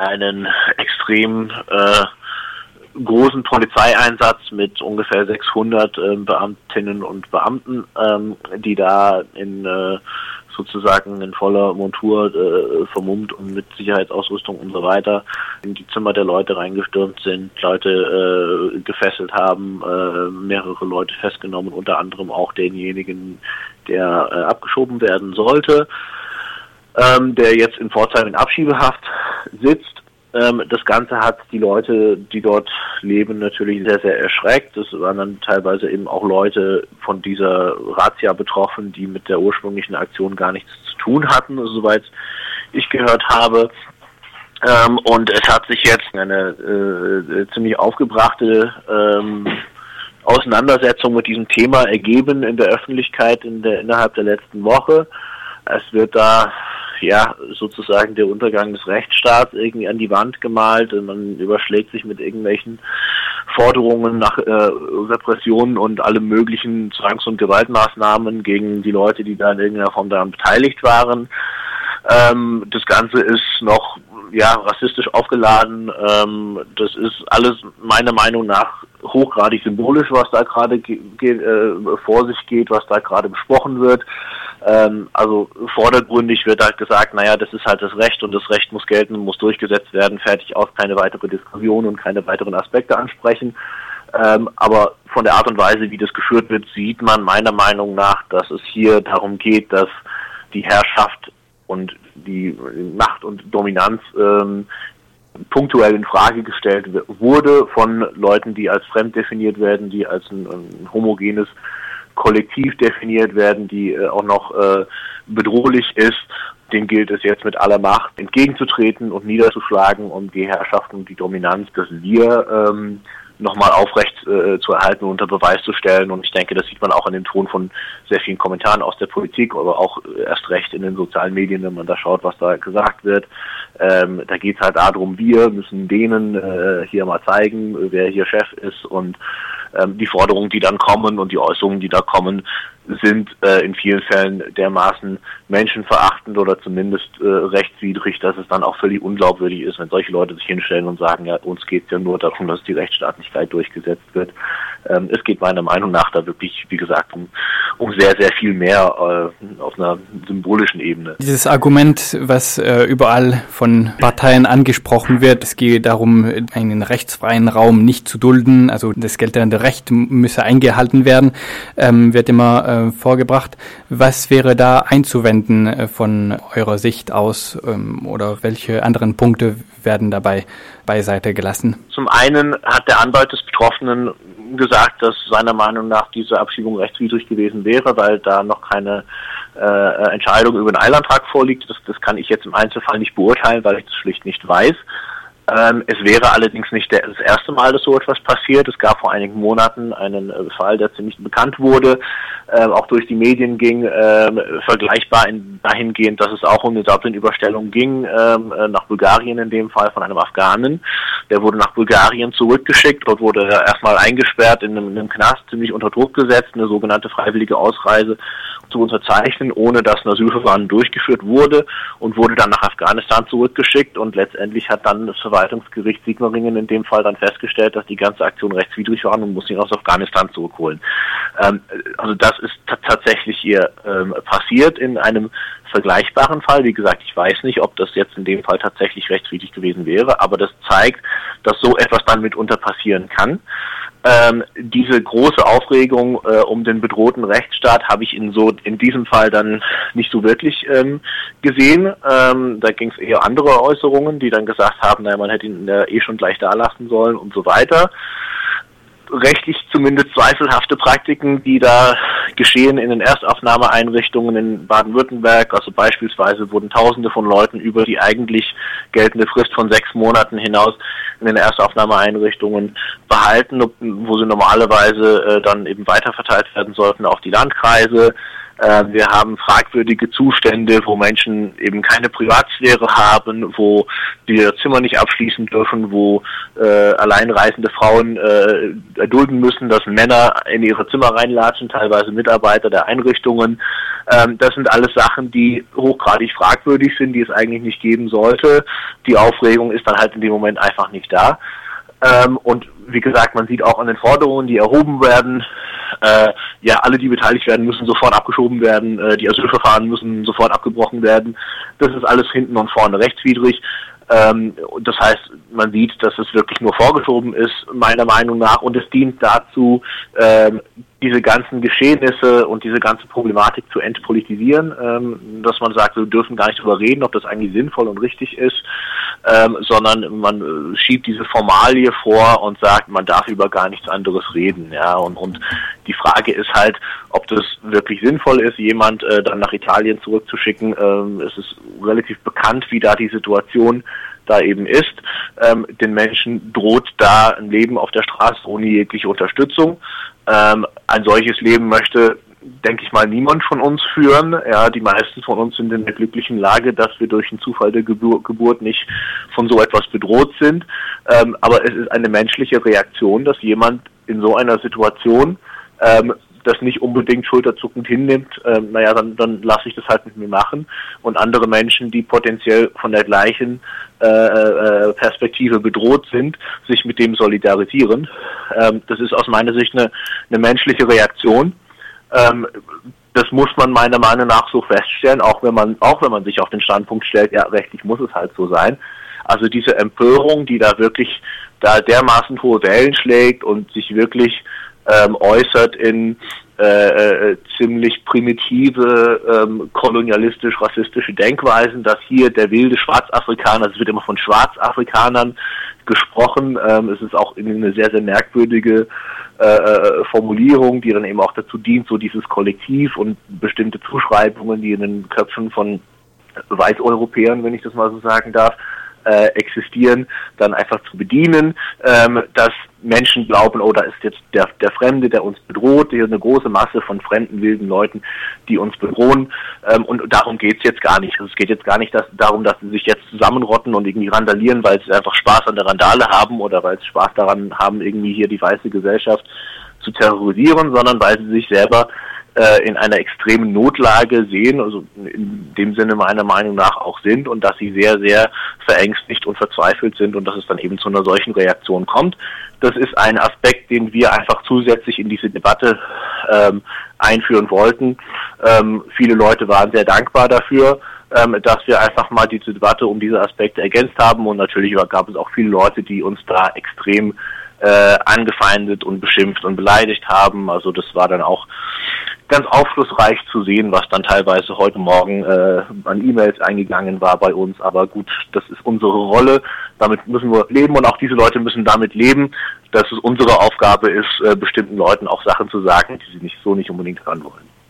einen extrem äh, großen Polizeieinsatz mit ungefähr 600 äh, Beamtinnen und Beamten, ähm, die da in äh, sozusagen in voller Montur äh, vermummt und mit Sicherheitsausrüstung und so weiter in die Zimmer der Leute reingestürmt sind, Leute äh, gefesselt haben, äh, mehrere Leute festgenommen, unter anderem auch denjenigen, der äh, abgeschoben werden sollte, ähm, der jetzt in Pforzheim in Abschiebehaft sitzt ähm, das Ganze hat die Leute, die dort leben, natürlich sehr, sehr erschreckt. Es waren dann teilweise eben auch Leute von dieser Razzia betroffen, die mit der ursprünglichen Aktion gar nichts zu tun hatten, soweit ich gehört habe. Ähm, und es hat sich jetzt eine äh, ziemlich aufgebrachte ähm, Auseinandersetzung mit diesem Thema ergeben in der Öffentlichkeit in der, innerhalb der letzten Woche. Es wird da ja, sozusagen der Untergang des Rechtsstaats irgendwie an die Wand gemalt. Man überschlägt sich mit irgendwelchen Forderungen nach äh, Repressionen und allem möglichen Zwangs- und Gewaltmaßnahmen gegen die Leute, die da in irgendeiner Form daran beteiligt waren. Ähm, das Ganze ist noch ja rassistisch aufgeladen. Ähm, das ist alles meiner Meinung nach hochgradig symbolisch, was da gerade äh, vor sich geht, was da gerade besprochen wird. Ähm, also vordergründig wird halt gesagt, naja, das ist halt das Recht und das Recht muss gelten, muss durchgesetzt werden, fertig aus, keine weitere Diskussion und keine weiteren Aspekte ansprechen. Ähm, aber von der Art und Weise, wie das geführt wird, sieht man meiner Meinung nach, dass es hier darum geht, dass die Herrschaft und die Macht und Dominanz ähm, punktuell in Frage gestellt wurde von Leuten, die als fremd definiert werden, die als ein, ein homogenes Kollektiv definiert werden, die äh, auch noch äh, bedrohlich ist. Den gilt es jetzt mit aller Macht entgegenzutreten und niederzuschlagen, um die Herrschaft und die Dominanz, dass wir ähm, nochmal aufrecht äh, zu erhalten und unter Beweis zu stellen. Und ich denke, das sieht man auch an dem Ton von sehr vielen Kommentaren aus der Politik, aber auch erst recht in den sozialen Medien, wenn man da schaut, was da gesagt wird. Ähm, da geht es halt darum, wir müssen denen äh, hier mal zeigen, wer hier Chef ist und ähm, die Forderungen, die dann kommen und die Äußerungen, die da kommen, sind äh, in vielen Fällen dermaßen menschenverachtend oder zumindest äh, rechtswidrig, dass es dann auch völlig unglaubwürdig ist, wenn solche Leute sich hinstellen und sagen, ja, uns geht es ja nur darum, dass die Rechtsstaatlichkeit durchgesetzt wird. Ähm, es geht meiner Meinung nach da wirklich, wie gesagt, um, um sehr, sehr viel mehr äh, auf einer symbolischen Ebene. Dieses Argument, was äh, überall von Parteien angesprochen wird, es geht darum, einen rechtsfreien Raum nicht zu dulden, also das geltende Recht müsse eingehalten werden, ähm, wird immer äh, vorgebracht. Was wäre da einzuwenden äh, von eurer Sicht aus ähm, oder welche anderen Punkte werden dabei beiseite gelassen? Zum einen hat der Anwalt des Betroffenen gesagt, dass seiner Meinung nach diese Abschiebung rechtswidrig gewesen wäre, weil da noch keine äh, Entscheidung über den Eilantrag vorliegt. Das, das kann ich jetzt im Einzelfall nicht beurteilen, weil ich das schlicht nicht weiß. Ähm, es wäre allerdings nicht das erste Mal, dass so etwas passiert. Es gab vor einigen Monaten einen äh, Fall, der ziemlich bekannt wurde, äh, auch durch die Medien ging, äh, vergleichbar in, dahingehend, dass es auch um eine Dublin-Überstellung ging, ähm, äh, nach Bulgarien in dem Fall von einem Afghanen. Der wurde nach Bulgarien zurückgeschickt, dort wurde er erstmal eingesperrt in einem, in einem Knast, ziemlich unter Druck gesetzt, eine sogenannte freiwillige Ausreise zu unterzeichnen, ohne dass ein Asylverfahren durchgeführt wurde und wurde dann nach Afghanistan zurückgeschickt und letztendlich hat dann das Verwaltungsgericht Sigmaringen in dem Fall dann festgestellt, dass die ganze Aktion rechtswidrig war und muss ihn aus Afghanistan zurückholen. Ähm, also das ist tatsächlich hier ähm, passiert in einem vergleichbaren Fall. Wie gesagt, ich weiß nicht, ob das jetzt in dem Fall tatsächlich rechtswidrig gewesen wäre, aber das zeigt, dass so etwas dann mitunter passieren kann. Ähm, diese große Aufregung äh, um den bedrohten Rechtsstaat habe ich in so in diesem Fall dann nicht so wirklich ähm, gesehen. Ähm, da ging es eher andere Äußerungen, die dann gesagt haben, naja, man hätte ihn äh, eh schon gleich da lassen sollen und so weiter rechtlich zumindest zweifelhafte Praktiken, die da geschehen in den Erstaufnahmeeinrichtungen in Baden-Württemberg. Also beispielsweise wurden Tausende von Leuten über die eigentlich geltende Frist von sechs Monaten hinaus in den Erstaufnahmeeinrichtungen behalten, wo sie normalerweise äh, dann eben weiterverteilt werden sollten auf die Landkreise. Äh, wir haben fragwürdige Zustände, wo Menschen eben keine Privatsphäre haben, wo ihr Zimmer nicht abschließen dürfen, wo äh, alleinreisende Frauen äh, erdulden müssen, dass Männer in ihre Zimmer reinlatschen, teilweise Mitarbeiter der Einrichtungen. Ähm, das sind alles Sachen, die hochgradig fragwürdig sind, die es eigentlich nicht geben sollte. Die Aufregung ist dann halt in dem Moment einfach nicht da. Ähm, und wie gesagt, man sieht auch an den Forderungen, die erhoben werden, äh, ja, alle, die beteiligt werden, müssen sofort abgeschoben werden, äh, die Asylverfahren müssen sofort abgebrochen werden. Das ist alles hinten und vorne rechtswidrig. Ähm, das heißt, man sieht, dass es wirklich nur vorgeschoben ist, meiner Meinung nach, und es dient dazu, ähm, diese ganzen Geschehnisse und diese ganze Problematik zu entpolitisieren, ähm, dass man sagt, wir dürfen gar nicht drüber reden, ob das eigentlich sinnvoll und richtig ist, ähm, sondern man äh, schiebt diese Formalie vor und sagt, man darf über gar nichts anderes reden, ja, und, und die Frage ist halt, ob das wirklich sinnvoll ist, jemand äh, dann nach Italien zurückzuschicken. Ähm, es ist relativ bekannt, wie da die Situation da eben ist. Ähm, den Menschen droht da ein Leben auf der Straße ohne jegliche Unterstützung. Ähm, ein solches Leben möchte, denke ich mal, niemand von uns führen. Ja, die meisten von uns sind in der glücklichen Lage, dass wir durch den Zufall der Gebur Geburt nicht von so etwas bedroht sind. Ähm, aber es ist eine menschliche Reaktion, dass jemand in so einer Situation ähm, das nicht unbedingt schulterzuckend hinnimmt, ähm, naja, dann, dann lasse ich das halt mit mir machen. Und andere Menschen, die potenziell von der gleichen äh, äh, Perspektive bedroht sind, sich mit dem solidarisieren. Ähm, das ist aus meiner Sicht eine, eine menschliche Reaktion. Ähm, das muss man meiner Meinung nach so feststellen, auch wenn man, auch wenn man sich auf den Standpunkt stellt, ja, rechtlich muss es halt so sein. Also diese Empörung, die da wirklich da dermaßen hohe Wellen schlägt und sich wirklich ähm, äußert in äh, äh, ziemlich primitive, ähm, kolonialistisch-rassistische Denkweisen, dass hier der wilde Schwarzafrikaner, es wird immer von Schwarzafrikanern gesprochen, ähm, es ist auch eine sehr, sehr merkwürdige äh, äh, Formulierung, die dann eben auch dazu dient, so dieses Kollektiv und bestimmte Zuschreibungen, die in den Köpfen von Weißeuropäern, wenn ich das mal so sagen darf, äh, existieren, dann einfach zu bedienen, ähm, dass Menschen glauben, oh, da ist jetzt der, der Fremde, der uns bedroht, hier eine große Masse von fremden, wilden Leuten, die uns bedrohen. Ähm, und darum geht's jetzt gar nicht. Also es geht jetzt gar nicht dass, darum, dass sie sich jetzt zusammenrotten und irgendwie randalieren, weil sie einfach Spaß an der Randale haben oder weil sie Spaß daran haben, irgendwie hier die weiße Gesellschaft zu terrorisieren, sondern weil sie sich selber äh, in einer extremen Notlage sehen, also in dem Sinne meiner Meinung nach auch sind und dass sie sehr, sehr verängstigt und verzweifelt sind und dass es dann eben zu einer solchen Reaktion kommt. Das ist ein Aspekt, den wir einfach zusätzlich in diese Debatte ähm, einführen wollten. Ähm, viele Leute waren sehr dankbar dafür, ähm, dass wir einfach mal diese Debatte um diese Aspekte ergänzt haben und natürlich gab es auch viele Leute, die uns da extrem äh, angefeindet und beschimpft und beleidigt haben. Also das war dann auch ganz aufschlussreich zu sehen, was dann teilweise heute Morgen äh, an E-Mails eingegangen war bei uns. Aber gut, das ist unsere Rolle. Damit müssen wir leben und auch diese Leute müssen damit leben, dass es unsere Aufgabe ist, äh, bestimmten Leuten auch Sachen zu sagen, die sie nicht so nicht unbedingt hören wollen.